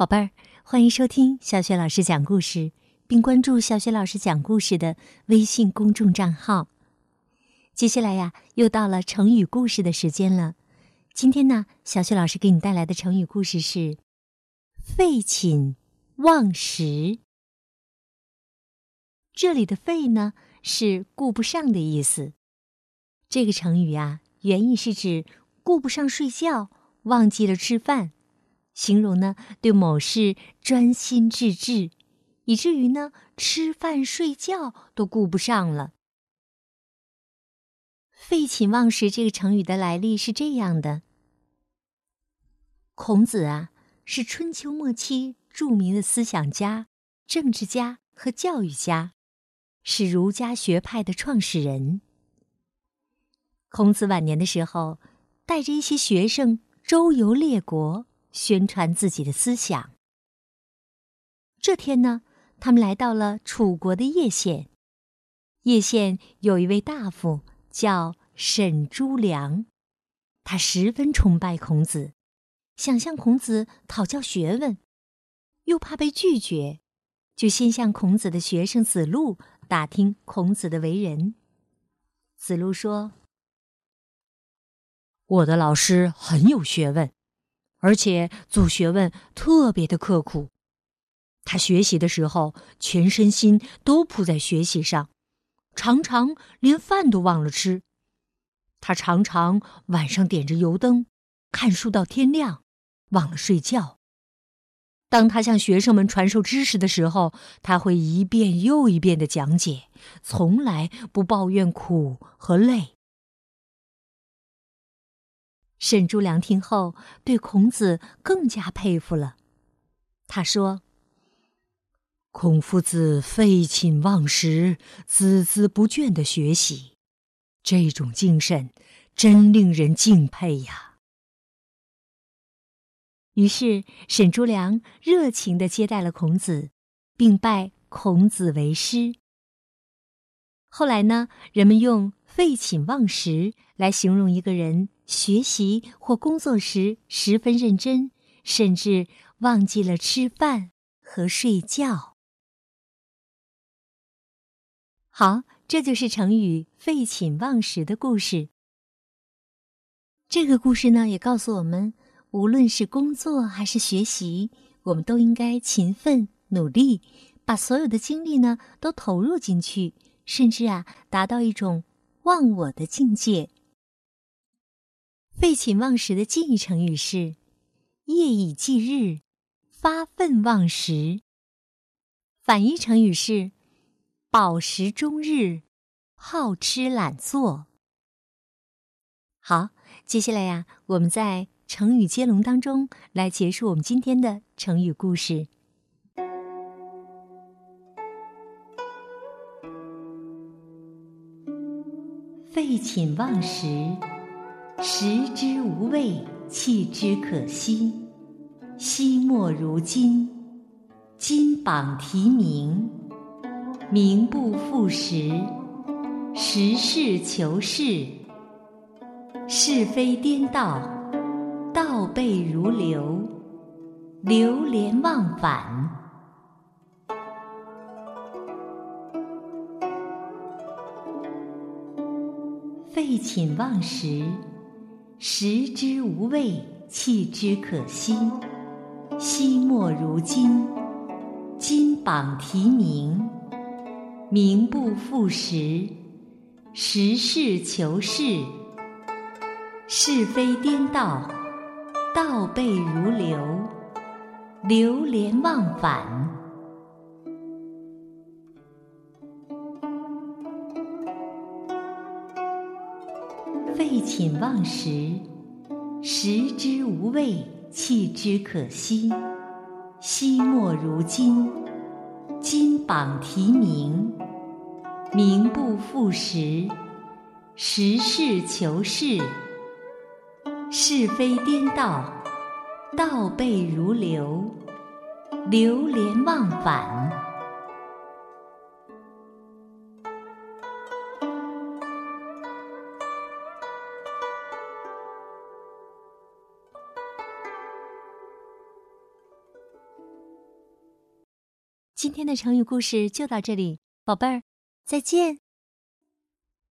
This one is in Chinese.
宝贝儿，欢迎收听小雪老师讲故事，并关注小雪老师讲故事的微信公众账号。接下来呀，又到了成语故事的时间了。今天呢，小雪老师给你带来的成语故事是“废寝忘食”。这里的“废”呢，是顾不上的意思。这个成语啊，原意是指顾不上睡觉，忘记了吃饭。形容呢，对某事专心致志，以至于呢，吃饭睡觉都顾不上了。废寝忘食这个成语的来历是这样的：孔子啊，是春秋末期著名的思想家、政治家和教育家，是儒家学派的创始人。孔子晚年的时候，带着一些学生周游列国。宣传自己的思想。这天呢，他们来到了楚国的叶县。叶县有一位大夫叫沈朱良，他十分崇拜孔子，想向孔子讨教学问，又怕被拒绝，就先向孔子的学生子路打听孔子的为人。子路说：“我的老师很有学问。”而且做学问特别的刻苦，他学习的时候全身心都扑在学习上，常常连饭都忘了吃。他常常晚上点着油灯看书到天亮，忘了睡觉。当他向学生们传授知识的时候，他会一遍又一遍的讲解，从来不抱怨苦和累。沈朱良听后，对孔子更加佩服了。他说：“孔夫子废寝忘食、孜孜不倦的学习，这种精神真令人敬佩呀。”于是，沈朱良热情的接待了孔子，并拜孔子为师。后来呢，人们用“废寝忘食”来形容一个人。学习或工作时十分认真，甚至忘记了吃饭和睡觉。好，这就是成语“废寝忘食”的故事。这个故事呢，也告诉我们，无论是工作还是学习，我们都应该勤奋努力，把所有的精力呢都投入进去，甚至啊，达到一种忘我的境界。废寝忘食的近义成语是“夜以继日，发愤忘食”。反义成语是“饱食终日，好吃懒做”。好，接下来呀，我们在成语接龙当中来结束我们今天的成语故事。废寝忘食。食之无味，弃之可惜。惜墨如金，金榜题名，名不副实。实事求是，是非颠倒，倒背如流，流连忘返。废寝忘食。食之无味，弃之可惜。惜墨如金，金榜题名，名不副实。实事求是，是非颠倒，倒背如流，流连忘返。废寝忘食，食之无味，弃之可惜。惜墨如金，金榜题名，名不副实。实事求是，是非颠倒，倒背如流，流连忘返。今天的成语故事就到这里，宝贝儿，再见。